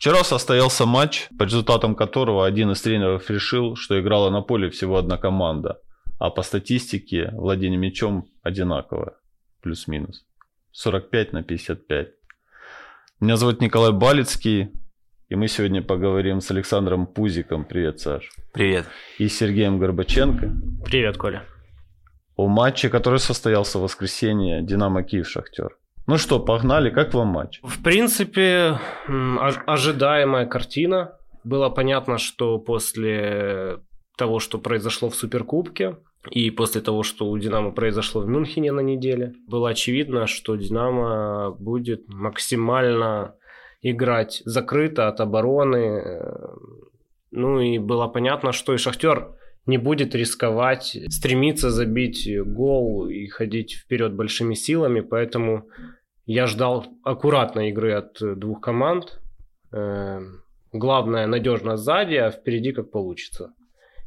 Вчера состоялся матч, по результатам которого один из тренеров решил, что играла на поле всего одна команда, а по статистике владение мячом одинаковое, плюс-минус. 45 на 55. Меня зовут Николай Балицкий, и мы сегодня поговорим с Александром Пузиком. Привет, Саш. Привет. И Сергеем Горбаченко. Привет, Коля. О матче, который состоялся в воскресенье «Динамо Киев-Шахтер». Ну что, погнали, как вам матч? В принципе, ожидаемая картина. Было понятно, что после того, что произошло в Суперкубке, и после того, что у Динамо произошло в Мюнхене на неделе, было очевидно, что Динамо будет максимально играть закрыто от обороны. Ну и было понятно, что и Шахтер не будет рисковать, стремиться забить гол и ходить вперед большими силами, поэтому я ждал аккуратной игры от двух команд. Эм, главное надежно сзади, а впереди как получится.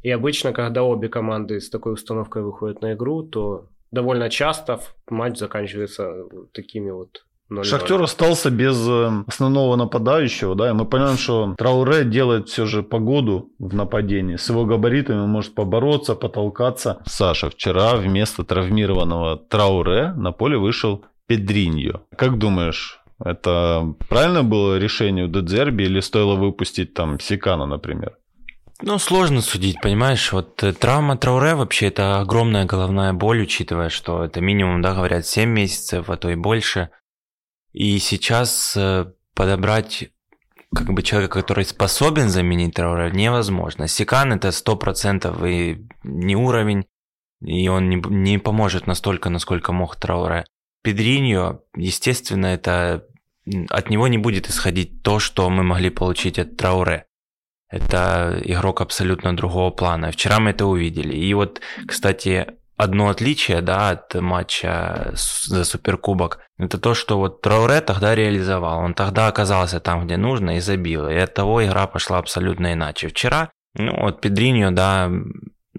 И обычно, когда обе команды с такой установкой выходят на игру, то довольно часто матч заканчивается такими вот 0 Шахтер остался без э, основного нападающего, да, и мы понимаем, что Трауре делает все же погоду в нападении. С его габаритами может побороться, потолкаться. Саша, вчера вместо травмированного Трауре на поле вышел Педриньо. Как думаешь, это правильно было решение у Дедзерби или стоило выпустить там Сикана, например? Ну, сложно судить, понимаешь, вот э, травма Трауре вообще это огромная головная боль, учитывая, что это минимум, да, говорят, 7 месяцев, а то и больше. И сейчас э, подобрать как бы человека, который способен заменить Трауре, невозможно. Сикан это 100% и не уровень, и он не, не поможет настолько, насколько мог Трауре. Педриньо, естественно, это от него не будет исходить то, что мы могли получить от Трауре. Это игрок абсолютно другого плана. Вчера мы это увидели. И вот, кстати, одно отличие да, от матча за Суперкубок, это то, что вот Трауре тогда реализовал. Он тогда оказался там, где нужно, и забил. И от того игра пошла абсолютно иначе. Вчера, ну вот Педриньо, да,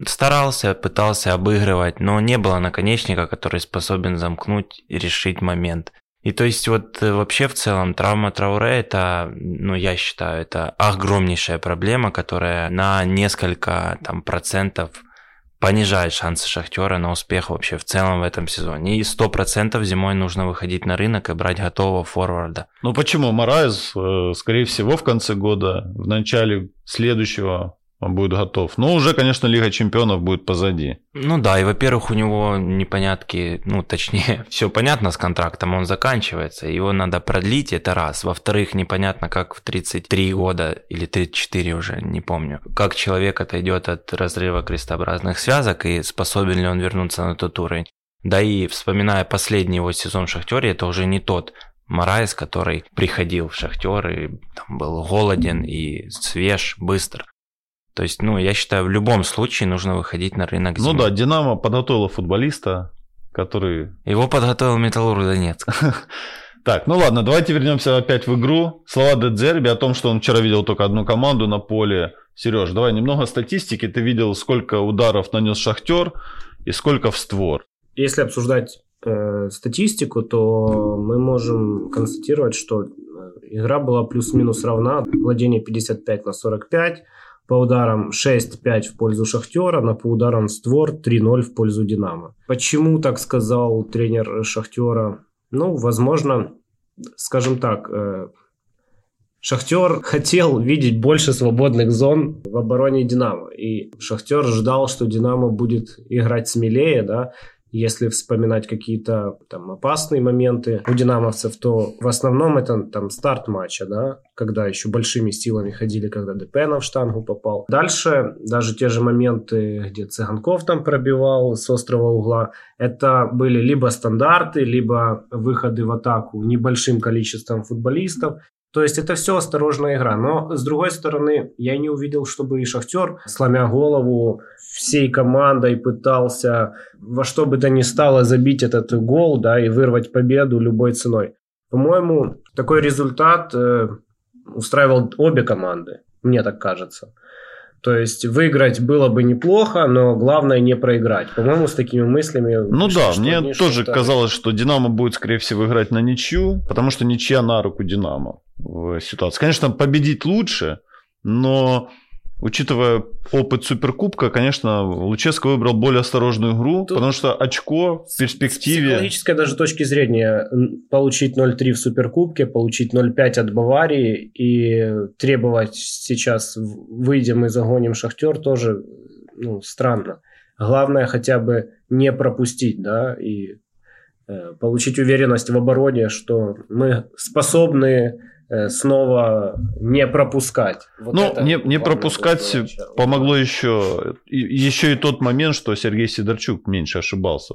старался, пытался обыгрывать, но не было наконечника, который способен замкнуть и решить момент. И то есть вот э, вообще в целом травма Трауре это, ну я считаю, это огромнейшая проблема, которая на несколько там процентов понижает шансы Шахтера на успех вообще в целом в этом сезоне. И 100% зимой нужно выходить на рынок и брать готового форварда. Ну почему? Мораес, э, скорее всего, в конце года, в начале следующего будет готов. Но уже, конечно, Лига Чемпионов будет позади. Ну да, и во-первых, у него непонятки, ну точнее, все понятно с контрактом, он заканчивается, его надо продлить, это раз. Во-вторых, непонятно, как в 33 года или 34 уже, не помню, как человек отойдет от разрыва крестообразных связок и способен ли он вернуться на тот уровень. Да и вспоминая последний его сезон в Шахтере, это уже не тот Мараес, который приходил в Шахтер и там, был голоден и свеж, быстр. То есть, ну, я считаю, в любом случае нужно выходить на рынок зимы. Ну да, Динамо подготовила футболиста, который... Его подготовил Металлург Донецк. Так, ну ладно, давайте вернемся опять в игру. Слова Дедзерби о том, что он вчера видел только одну команду на поле. Сереж, давай немного статистики. Ты видел, сколько ударов нанес Шахтер и сколько в створ. Если обсуждать э, статистику, то мы можем констатировать, что э, игра была плюс-минус равна. Владение 55 на 45 по ударам 6-5 в пользу Шахтера, на по ударам створ 3-0 в пользу Динамо. Почему так сказал тренер Шахтера? Ну, возможно, скажем так, э, Шахтер хотел видеть больше свободных зон в обороне Динамо. И Шахтер ждал, что Динамо будет играть смелее, да, если вспоминать какие-то там опасные моменты у динамовцев, то в основном это там старт матча, да, когда еще большими силами ходили, когда Депена в штангу попал. Дальше даже те же моменты, где Цыганков там пробивал с острого угла, это были либо стандарты, либо выходы в атаку небольшим количеством футболистов. То есть это все осторожная игра. Но с другой стороны, я не увидел, чтобы и Шахтер, сломя голову, всей командой пытался во что бы то ни стало забить этот гол, да, и вырвать победу любой ценой. По-моему, такой результат э, устраивал обе команды, мне так кажется. То есть выиграть было бы неплохо, но главное не проиграть. По-моему, с такими мыслями... Ну да, мне тоже казалось, что Динамо будет, скорее всего, играть на ничью, потому что ничья на руку Динамо. Ситуации. Конечно, победить лучше, но учитывая опыт Суперкубка, конечно, Луческо выбрал более осторожную игру, Тут потому что очко в перспективе... С психологической даже точки зрения получить 0-3 в Суперкубке, получить 0-5 от Баварии и требовать сейчас выйдем и загоним Шахтер тоже ну, странно. Главное хотя бы не пропустить, да, и э, получить уверенность в обороне, что мы способны снова не пропускать. Вот ну, не, не пропускать помогло еще, еще и тот момент, что Сергей Сидорчук меньше ошибался.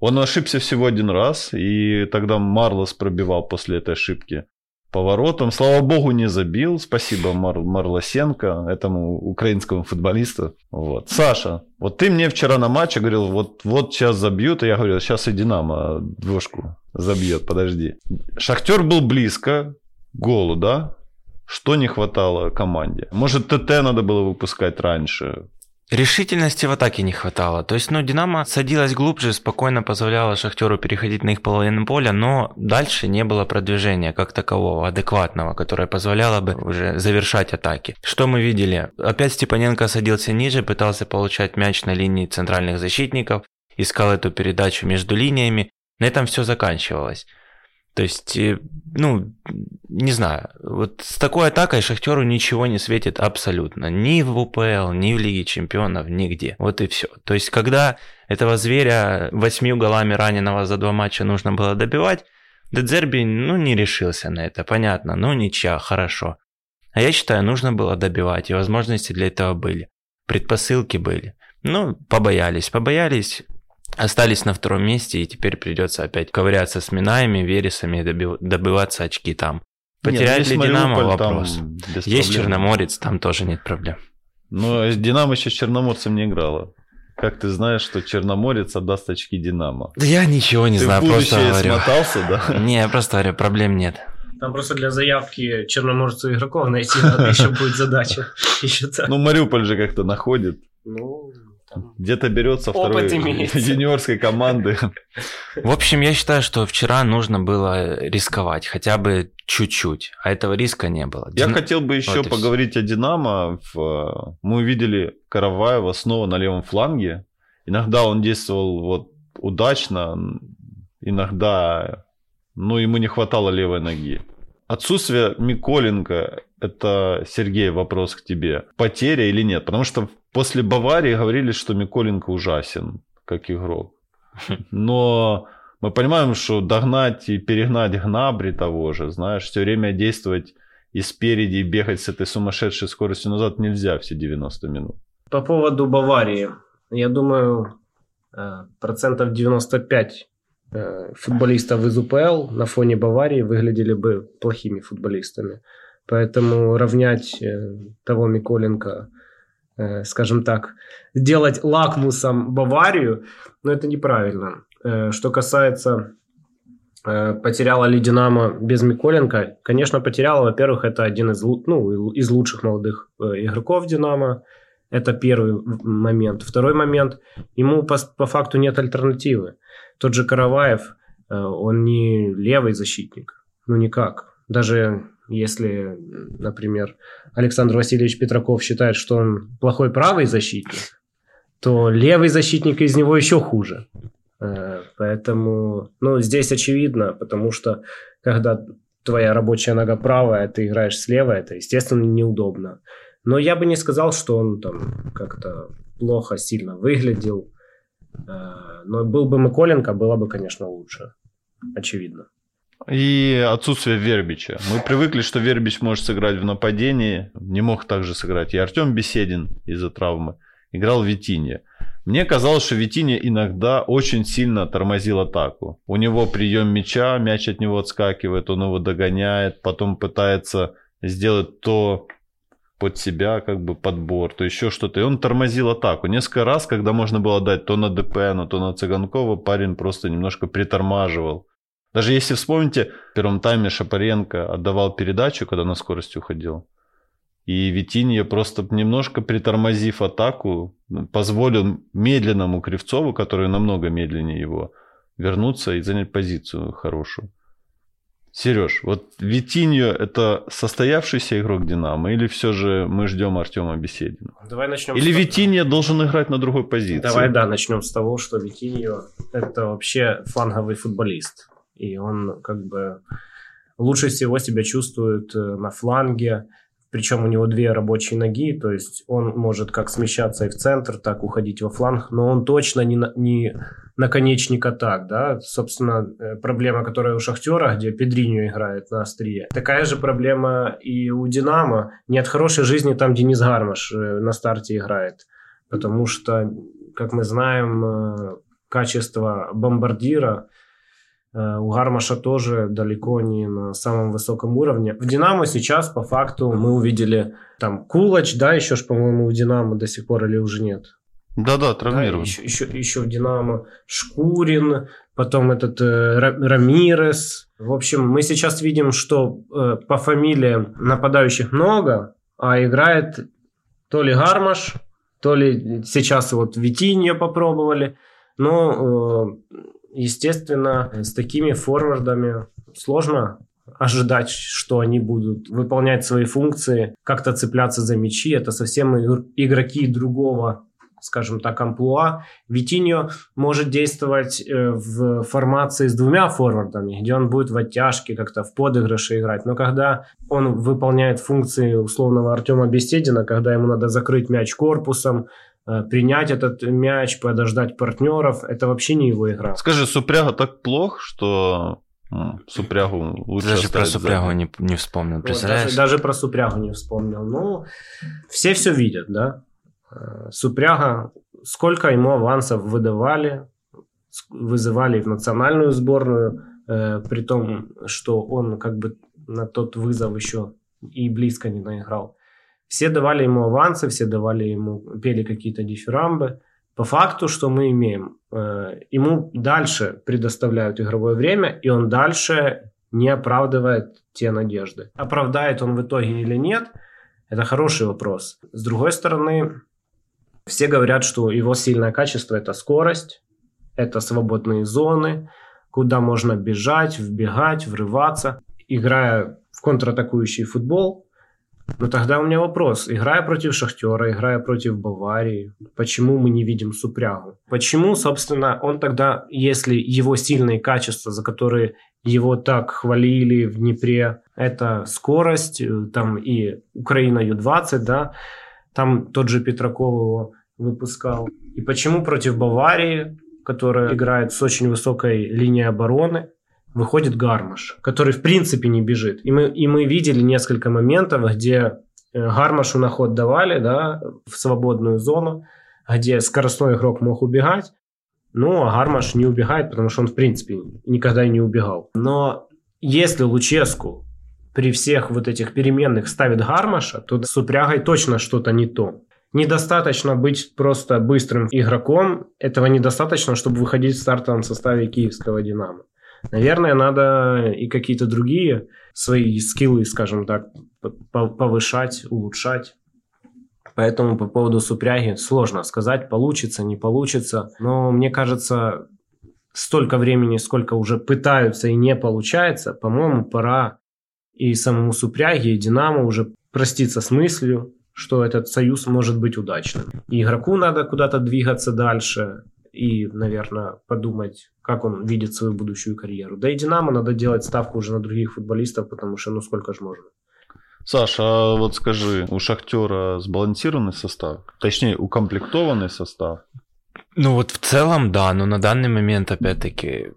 Он ошибся всего один раз, и тогда Марлос пробивал после этой ошибки поворотом. Слава богу, не забил. Спасибо Мар Марлосенко, этому украинскому футболисту. Вот. Саша, вот ты мне вчера на матче говорил, вот, вот сейчас забьют, и я говорю, сейчас и Динамо двушку забьет, подожди. Шахтер был близко, голу, да? Что не хватало команде? Может, ТТ надо было выпускать раньше? Решительности в атаке не хватало. То есть, ну, Динамо садилась глубже, спокойно позволяла Шахтеру переходить на их половину поля, но дальше не было продвижения как такового, адекватного, которое позволяло бы уже завершать атаки. Что мы видели? Опять Степаненко садился ниже, пытался получать мяч на линии центральных защитников, искал эту передачу между линиями. На этом все заканчивалось. То есть, э, ну, не знаю, вот с такой атакой Шахтеру ничего не светит абсолютно. Ни в УПЛ, ни в Лиге Чемпионов, нигде. Вот и все. То есть, когда этого зверя восьмью голами раненого за два матча нужно было добивать, Дедзерби, ну, не решился на это, понятно, ну, ничья, хорошо. А я считаю, нужно было добивать, и возможности для этого были. Предпосылки были. Ну, побоялись, побоялись, остались на втором месте, и теперь придется опять ковыряться с Минаями, Вересами и добиваться очки там. Потерять нет, ну, ли Динамо вопрос. Есть Черноморец, там тоже нет проблем. Но Динамо еще с Черноморцем не играла. Как ты знаешь, что Черноморец отдаст очки Динамо? Да я ничего не ты знаю, в просто говорю. смотался, да? Не, я просто говорю, проблем нет. Там просто для заявки черноморцу игроков найти надо, еще будет задача. Еще так. Ну, Мариуполь же как-то находит. Ну, где-то берется второй юниорской команды. В общем, я считаю, что вчера нужно было рисковать, хотя бы чуть-чуть, а этого риска не было. Я Дин... хотел бы еще вот поговорить о Динамо. Мы увидели Караваева снова на левом фланге. Иногда он действовал вот удачно, иногда ну, ему не хватало левой ноги. Отсутствие Миколенко – это, Сергей, вопрос к тебе. Потеря или нет? Потому что после Баварии говорили, что Миколенко ужасен как игрок. Но мы понимаем, что догнать и перегнать Гнабри того же, знаешь, все время действовать и спереди, и бегать с этой сумасшедшей скоростью назад нельзя все 90 минут. По поводу Баварии. Я думаю, э, процентов 95 э, футболистов из УПЛ на фоне Баварии выглядели бы плохими футболистами. Поэтому равнять э, того Миколенко Э, скажем так, сделать лакмусом Баварию, но это неправильно. Э, что касается э, потеряла ли Динамо без Миколенко? Конечно, потеряла. Во-первых, это один из, ну, из лучших молодых игроков Динамо. Это первый момент. Второй момент, ему по, по факту нет альтернативы. Тот же Караваев, он не левый защитник. Ну никак. Даже если, например, Александр Васильевич Петраков считает, что он плохой правый защитник, то левый защитник из него еще хуже. Э, поэтому, ну, здесь очевидно, потому что когда твоя рабочая нога правая, а ты играешь слева, это, естественно, неудобно. Но я бы не сказал, что он там как-то плохо сильно выглядел. Э, но был бы Миколенко, было бы, конечно, лучше. Очевидно. И отсутствие Вербича. Мы привыкли, что Вербич может сыграть в нападении. Не мог также сыграть. И Артем Беседин из-за травмы играл в Витинье. Мне казалось, что Витинья иногда очень сильно тормозил атаку. У него прием мяча, мяч от него отскакивает, он его догоняет, потом пытается сделать то под себя, как бы подбор, то еще что-то. И он тормозил атаку. Несколько раз, когда можно было дать то на ДПН, то на Цыганкова, парень просто немножко притормаживал. Даже если вспомните, в первом тайме Шапаренко отдавал передачу, когда на скорости уходил. И Витинья просто немножко притормозив атаку, позволил медленному Кривцову, который намного медленнее его, вернуться и занять позицию хорошую. Сереж, вот Витиньо это состоявшийся игрок Динамо или все же мы ждем Артема Беседина? Давай начнем. Или с... Витиньо должен играть на другой позиции? Давай, да, начнем с того, что Витиньо это вообще фланговый футболист. И он как бы лучше всего себя чувствует э, на фланге, причем у него две рабочие ноги, то есть он может как смещаться и в центр, так уходить во фланг, но он точно не, на, не наконечник атак, да, собственно, э, проблема, которая у Шахтера, где Педриньо играет на острие, такая же проблема и у Динамо, нет хорошей жизни там Денис Гармаш э, на старте играет, потому что, как мы знаем, э, качество бомбардира – у Гармаша тоже далеко не на самом высоком уровне. В Динамо сейчас по факту мы увидели там Кулач, да, еще ж, по-моему, у Динамо до сих пор или уже нет? Да-да, травмирован. Да, еще, еще, еще в Динамо Шкурин, потом этот э, Рамирес. В общем, мы сейчас видим, что э, по фамилиям нападающих много, а играет то ли Гармаш, то ли сейчас вот Витиньо попробовали. Но э, Естественно, с такими форвардами сложно ожидать, что они будут выполнять свои функции, как-то цепляться за мячи. Это совсем игроки другого скажем так, амплуа. Витиньо может действовать э, в формации с двумя форвардами, где он будет в оттяжке, как-то в подыгрыше играть. Но когда он выполняет функции условного Артема Беседина, когда ему надо закрыть мяч корпусом, принять этот мяч, подождать партнеров. Это вообще не его игра. Скажи, Супряга так плох, что Супрягу лучше Даже про Супрягу не, не вспомнил, представляешь? Вот, даже, даже про Супрягу не вспомнил. Ну, все все видят, да? Э, Супряга, сколько ему авансов выдавали, вызывали в национальную сборную, э, при том, что он как бы на тот вызов еще и близко не наиграл. Все давали ему авансы, все давали ему, пели какие-то дифирамбы. По факту, что мы имеем? Э, ему дальше предоставляют игровое время, и он дальше не оправдывает те надежды. Оправдает он в итоге или нет, это хороший вопрос. С другой стороны, все говорят, что его сильное качество – это скорость, это свободные зоны, куда можно бежать, вбегать, врываться. Играя в контратакующий футбол, ну тогда у меня вопрос. Играя против Шахтера, играя против Баварии, почему мы не видим Супрягу? Почему, собственно, он тогда, если его сильные качества, за которые его так хвалили в Днепре, это скорость, э, там и Украина Ю-20, да, там тот же Петраков его выпускал. И почему против Баварии, которая играет с очень высокой линией обороны, выходит Гармаш, который в принципе не бежит. И мы, и мы видели несколько моментов, где э, Гармашу на ход давали, да, в свободную зону, где скоростной игрок мог убегать, ну, а Гармаш не убегает, потому что он, в принципе, никогда и не убегал. Но если Луческу при всех вот этих переменных ставит Гармаша, то с Упрягой точно что-то не то. Недостаточно быть просто быстрым игроком. Этого недостаточно, чтобы выходить в стартовом составе киевского «Динамо». Наверное, надо и какие-то другие свои скиллы, скажем так, повышать, улучшать. Поэтому по поводу супряги сложно сказать, получится, не получится. Но мне кажется, столько времени, сколько уже пытаются и не получается, по-моему, пора и самому супряге, и Динамо уже проститься с мыслью, что этот союз может быть удачным. И игроку надо куда-то двигаться дальше, и, наверное, подумать, как он видит свою будущую карьеру. Да и Динамо надо делать ставку уже на других футболистов, потому что ну сколько же можно. Саша, а вот скажи, у Шахтера сбалансированный состав? Точнее, укомплектованный состав? Ну вот в целом, да, но на данный момент, опять-таки,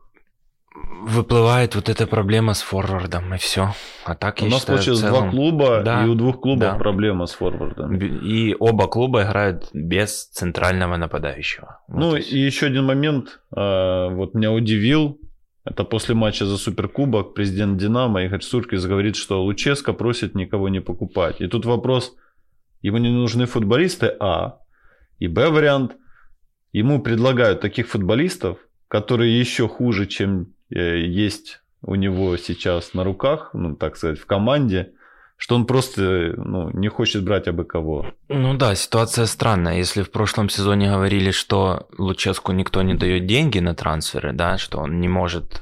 выплывает вот эта проблема с форвардом, и все. А так, у я нас считаю, получилось целом... два клуба, да, и у двух клубов да. проблема с форвардом. И оба клуба играют без центрального нападающего. Ну вот и еще один момент, а, вот меня удивил, это после матча за Суперкубок президент Динамо Игорь Суркис говорит, что Луческо просит никого не покупать. И тут вопрос, ему не нужны футболисты, а, и б вариант, ему предлагают таких футболистов, которые еще хуже, чем есть у него сейчас на руках, ну, так сказать, в команде, что он просто ну, не хочет брать абы кого. Ну да, ситуация странная. Если в прошлом сезоне говорили, что Луческу никто не дает деньги на трансферы, да, что он не может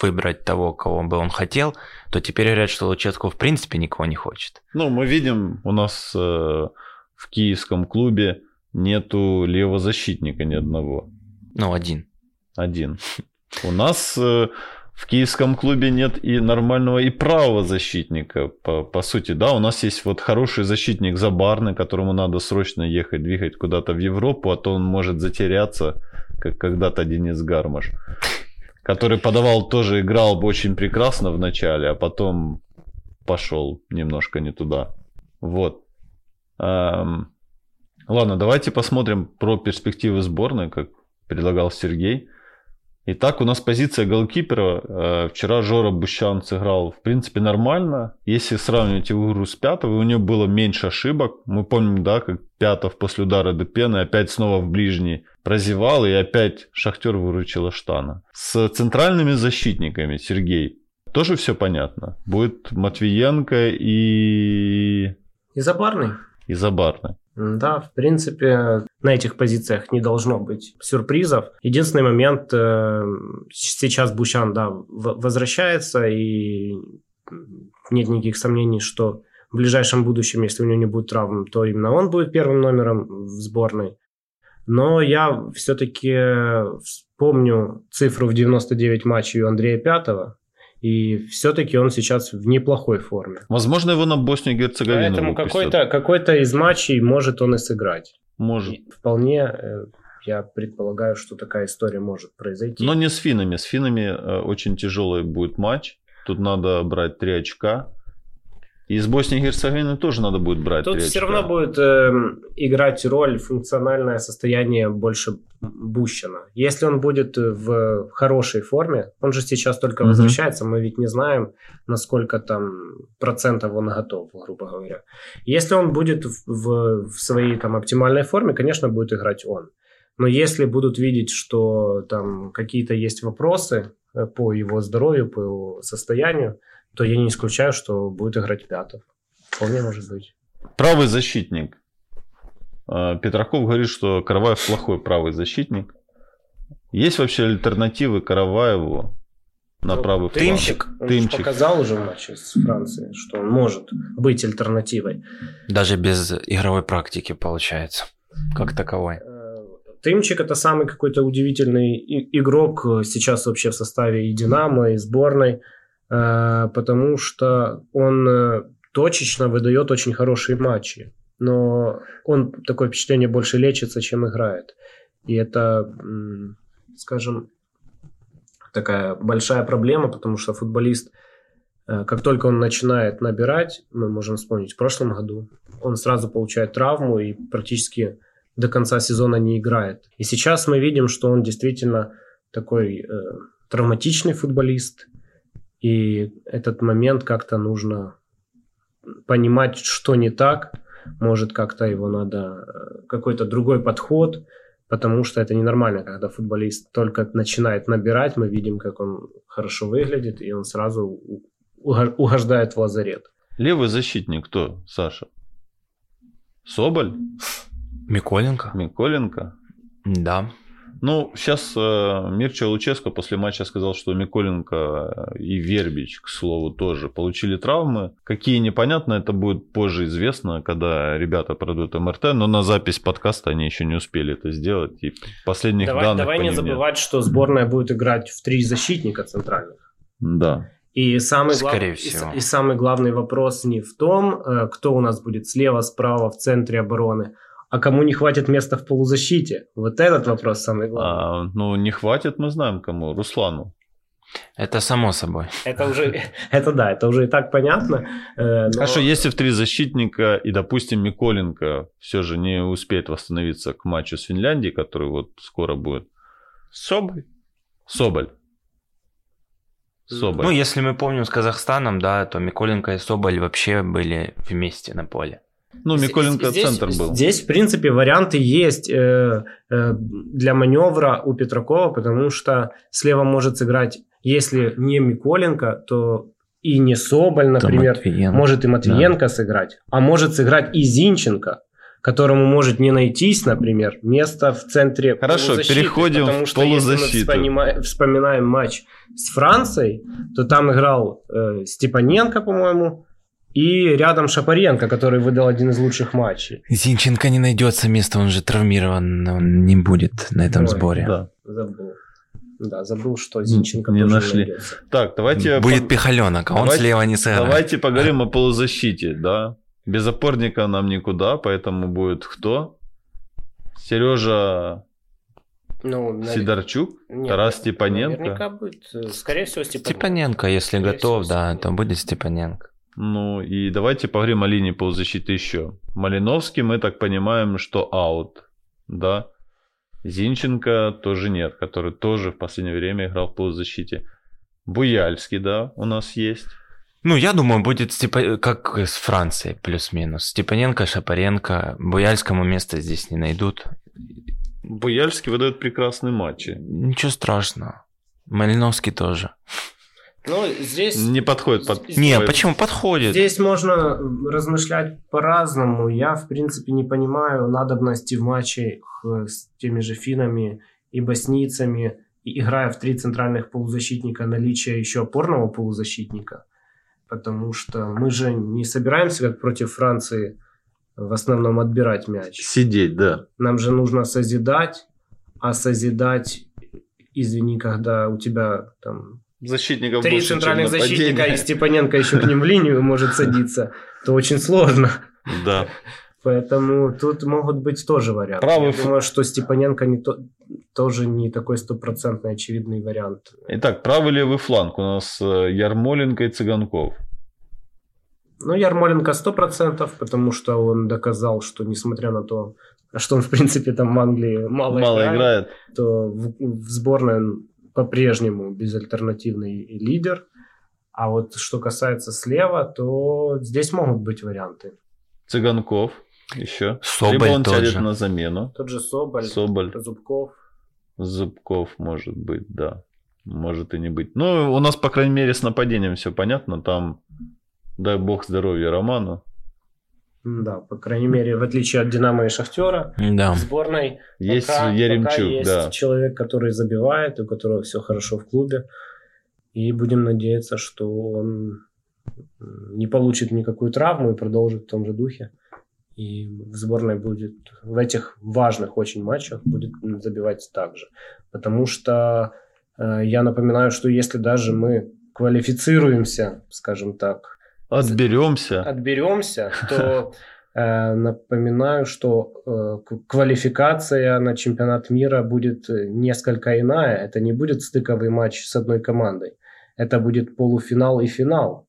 выбрать того, кого бы он хотел, то теперь говорят, что Луческу в принципе никого не хочет. Ну, мы видим, у нас э, в киевском клубе нету левого защитника ни одного. Ну, один. Один. У нас э, в киевском клубе нет и нормального и правого защитника, по, по сути, да, у нас есть вот хороший защитник Забарный, которому надо срочно ехать, двигать куда-то в Европу, а то он может затеряться, как когда-то Денис Гармаш, который подавал тоже, играл бы очень прекрасно в начале, а потом пошел немножко не туда. Вот. Эм, ладно, давайте посмотрим про перспективы сборной, как предлагал Сергей. Итак, у нас позиция голкипера. Э, вчера Жора Бущан сыграл, в принципе, нормально. Если сравнивать его игру с Пятого, у него было меньше ошибок. Мы помним, да, как Пятов после удара до пены опять снова в ближний прозевал, и опять Шахтер выручил Штана. С центральными защитниками, Сергей, тоже все понятно. Будет Матвиенко и... И Забарный. И Забарный. Да, в принципе, на этих позициях не должно быть сюрпризов. Единственный момент, э, сейчас Бущан, да, возвращается, и нет никаких сомнений, что в ближайшем будущем, если у него не будет травм, то именно он будет первым номером в сборной. Но я все-таки вспомню цифру в 99 матчей у Андрея Пятого, и все-таки он сейчас в неплохой форме. Возможно, его на Боснию и Герцеговину Поэтому какой-то, какой-то из матчей может он и сыграть. Может. И вполне э, я предполагаю, что такая история может произойти. Но не с финами. С финами э, очень тяжелый будет матч. Тут надо брать три очка. И с Боснии и Герцеговины тоже надо будет брать. Тут все равно будет э, играть роль функциональное состояние больше Бущина. Если он будет в хорошей форме, он же сейчас только mm-hmm. возвращается, мы ведь не знаем, насколько там процентов он готов, грубо говоря. Если он будет в, в, в своей там оптимальной форме, конечно, будет играть он. Но если будут видеть, что там какие-то есть вопросы э, по его здоровью, по его состоянию, то я не исключаю, что будет играть Пятов. Вполне может быть. Правый защитник. А, Петраков говорит, что Караваев плохой правый защитник. Есть вообще альтернативы Караваеву на ну, правый фланг? Тымчик. Он Тымчик. показал уже в матче с Францией, что он может быть альтернативой. Даже без игровой практики получается, как таковой. Э, Тымчик это самый какой-то удивительный игрок сейчас вообще в составе и Динамо, и сборной. Э, потому что он э, точечно выдает очень хорошие матчи, но он такое впечатление больше лечится, чем играет. И это, скажем, такая большая проблема, потому что футболист, э, как только он начинает набирать, мы можем вспомнить в прошлом году, он сразу получает травму и практически до конца сезона не играет. И сейчас мы видим, что он действительно такой э, травматичный футболист, и этот момент как-то нужно понимать, что не так. Может, как-то его надо, э, какой-то другой подход, потому что это ненормально, когда футболист только начинает набирать, мы видим, как он хорошо выглядит, и он сразу угождает в лазарет. Левый защитник кто, Саша? Соболь? Миколенко. Миколенко? Да. Ну, сейчас э, Мирча Луческо после матча сказал, что Миколенко и Вербич, к слову, тоже получили травмы. Какие непонятно, это будет позже известно, когда ребята пройдут МРТ, но на запись подкаста они еще не успели это сделать. И последних давай, данных Давай не забывать, нет. что сборная будет играть в три защитника центральных. Да. И самый, глав... и, и самый главный вопрос не в том, э, кто у нас будет слева, справа, в центре обороны, а кому не хватит места в полузащите? Вот этот вопрос самый главный. А, ну, не хватит, мы знаем кому. Руслану. Это само собой. Это уже, это да, это уже и так понятно. Э, но... Хорошо, если в три защитника и, допустим, Миколенко все же не успеет восстановиться к матчу с Финляндией, который вот скоро будет. Соболь. Соболь. Соболь. Ну, если мы помним с Казахстаном, да, то Миколенко и Соболь вообще были вместе на поле. Ну, Миколенко здесь, центр был. Здесь, в принципе, варианты есть э, э, для маневра у Петракова, потому что слева может сыграть, если не Миколенко, то и не Соболь, например, Матвиенко. может и Матвиенко да. сыграть, а может сыграть и Зинченко. которому может не найтись, например, место в центре Хорошо, переходим потому что в полузащиту. Если мы вспоминаем матч с Францией, то там играл э, Степаненко, по-моему, и рядом Шапаренко, который выдал один из лучших матчей. Зинченко не найдется места, он же травмирован, он не будет на этом Ой, сборе. Да, забыл. Да, забыл, что Зинченко не нашли. Не так, давайте... Будет Пихаленок, а он давайте, слева не сыграет. Давайте поговорим о полузащите, да. Без опорника нам никуда, поэтому будет кто? Сережа ну, Сидорчук, нет, Тарас Степаненко. Наверняка будет, э, скорее всего, Степаненко. Степаненко, если скорее готов, всего, да, то будет Степаненко. Ну и давайте поговорим о линии полузащиты еще. Малиновский, мы так понимаем, что аут, да. Зинченко тоже нет, который тоже в последнее время играл в полузащите. Буяльский, да, у нас есть. Ну, я думаю, будет Степа... как с Францией, плюс-минус. Степаненко, Шапаренко. Буяльскому места здесь не найдут. Буяльский выдает прекрасные матчи. Ничего страшного. Малиновский тоже. Ну, здесь... Не подходит под... Не, почему подходит? Здесь можно размышлять по-разному. Я, в принципе, не понимаю надобности в матче с теми же финами и боснийцами, играя в три центральных полузащитника, наличие еще опорного полузащитника потому что мы же не собираемся, как против Франции, в основном отбирать мяч. Сидеть, да. Нам же нужно созидать, а созидать, извини, когда у тебя там защитников три больше, центральных защитника и Степаненко еще к ним в линию может садиться, то очень сложно. Да. Поэтому тут могут быть тоже варианты. Правый... Я думаю, что Степаненко не то, тоже не такой стопроцентный очевидный вариант. Итак, правый левый фланг у нас э, Ярмоленко и Цыганков. Ну, Ярмоленко сто процентов, потому что он доказал, что несмотря на то, что он, в принципе, там в Англии мало, мало играет, играет, то в, в сборной он по-прежнему безальтернативный лидер. А вот что касается слева, то здесь могут быть варианты. Цыганков еще. Соболь Либо он тот же. на замену. Тот же Соболь. Соболь. Зубков. Зубков может быть, да. Может и не быть. Ну, у нас, по крайней мере, с нападением все понятно. Там, дай бог здоровья Роману. Да, по крайней мере, в отличие от Динамо и Шахтера, да. в сборной есть пока, Яремчук, пока есть да. человек, который забивает, у которого все хорошо в клубе. И будем надеяться, что он не получит никакую травму и продолжит в том же духе и в сборной будет в этих важных очень матчах будет забивать также. Потому что э, я напоминаю, что если даже мы квалифицируемся, скажем так, отберемся, отберемся, то э, напоминаю, что э, квалификация на чемпионат мира будет несколько иная. Это не будет стыковый матч с одной командой. Это будет полуфинал и финал.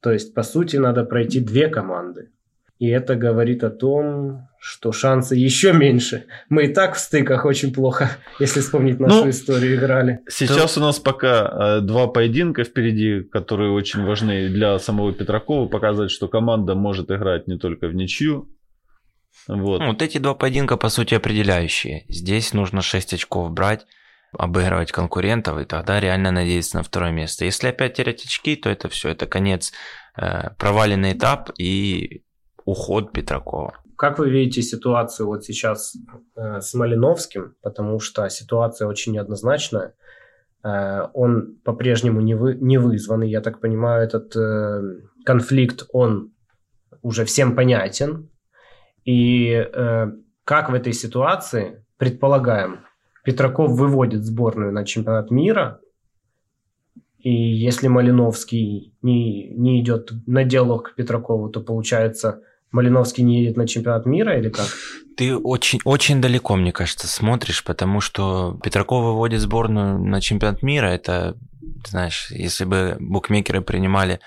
То есть, по сути, надо пройти две команды. И это говорит о том, что шансы еще меньше. Мы и так в стыках очень плохо, если вспомнить нашу ну, историю, играли. Сейчас То... у нас пока э, два поединка впереди, которые очень важны для самого Петракова, показывать, что команда может играть не только в ничью. Вот. Ну, вот эти два поединка, по сути, определяющие. Здесь нужно 6 очков брать, обыгрывать конкурентов, и тогда реально надеяться на второе место. Если опять терять очки, то это все, это конец, э, проваленный этап, и уход Петракова. Как вы видите ситуацию вот сейчас э, с Малиновским, потому что ситуация очень неоднозначная. Э, он по-прежнему не, вы, не вызванный, я так понимаю, этот э, конфликт, он уже всем понятен. И э, как в этой ситуации, предполагаем, Петраков выводит сборную на чемпионат мира, и если Малиновский не, не идет на диалог к Петракову, то получается Малиновский не едет на чемпионат мира или как? Ты очень, очень далеко, мне кажется, смотришь, потому что Петраков выводит сборную на чемпионат мира. Это, знаешь, если бы букмекеры принимали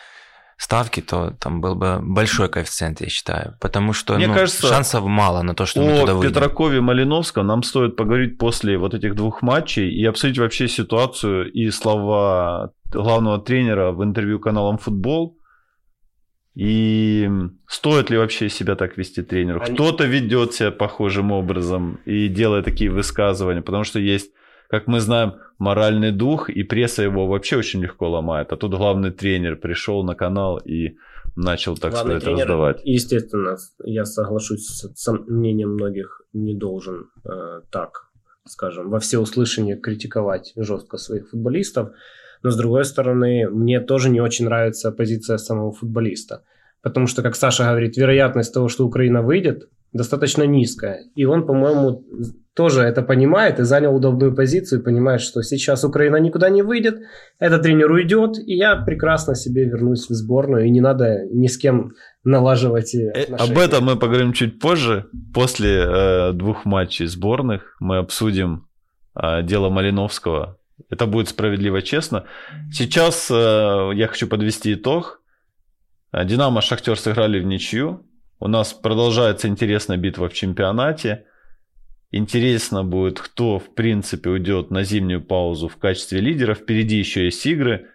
ставки, то там был бы большой коэффициент, я считаю. Потому что Мне ну, кажется, шансов мало на то, что мы туда выйдем. О Петракове Малиновском нам стоит поговорить после вот этих двух матчей и обсудить вообще ситуацию и слова главного тренера в интервью каналом «Футбол», и стоит ли вообще себя так вести тренеру? Они... Кто-то ведет себя похожим образом и делает такие высказывания, потому что есть, как мы знаем, моральный дух, и пресса его вообще очень легко ломает. А тут главный тренер пришел на канал и начал, так Главный сказать, тренер, раздавать. Естественно, я соглашусь с, с мнением многих, не должен э, так, скажем, во всеуслышание критиковать жестко своих футболистов. Но, с другой стороны, мне тоже не очень нравится позиция самого футболиста. Потому что, как Саша говорит, вероятность того, что Украина выйдет, достаточно низкая. И он, по-моему, тоже это понимает и занял удобную позицию, понимает, что сейчас Украина никуда не выйдет, этот тренер уйдет, и я прекрасно себе вернусь в сборную, и не надо ни с кем налаживать Э, отношения. Об этом мы поговорим чуть позже. После э, двух матчей сборных мы обсудим э, дело Малиновского. Это будет справедливо честно. Сейчас э, я хочу подвести итог. Э, Динамо Шахтер сыграли в ничью. У нас продолжается интересная битва в чемпионате. Интересно будет, кто в принципе уйдет на зимнюю паузу в качестве лидера. Впереди еще есть игры.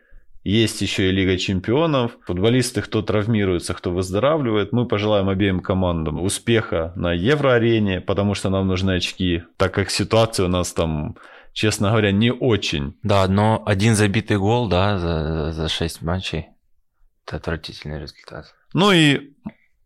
Есть еще и Лига Чемпионов. Футболисты, кто травмируется, кто выздоравливает. Мы пожелаем обеим командам успеха на Евроарене, потому что нам нужны очки, так как ситуация у нас там, честно говоря, не очень. Да, но один забитый гол, да, за, за 6 матчей. Это отвратительный результат. Ну и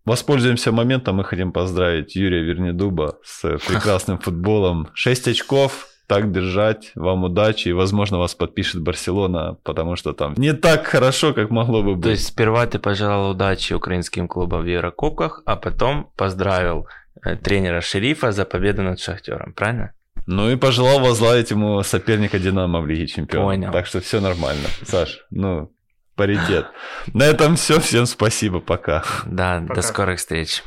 воспользуемся моментом. Мы хотим поздравить Юрия Вернедуба с прекрасным футболом. 6 очков. Так держать, вам удачи, и, возможно, вас подпишет Барселона, потому что там не так хорошо, как могло бы быть. То есть сперва ты пожелал удачи украинским клубам в Еврокубках, а потом поздравил э, тренера Шерифа за победу над Шахтером, правильно? Ну и пожелал возглавить ему соперника Динамо в Лиге Чемпионов. Понял. Так что все нормально. Саш, ну, паритет. На этом все. Всем спасибо. Пока. Да, Пока. до скорых встреч.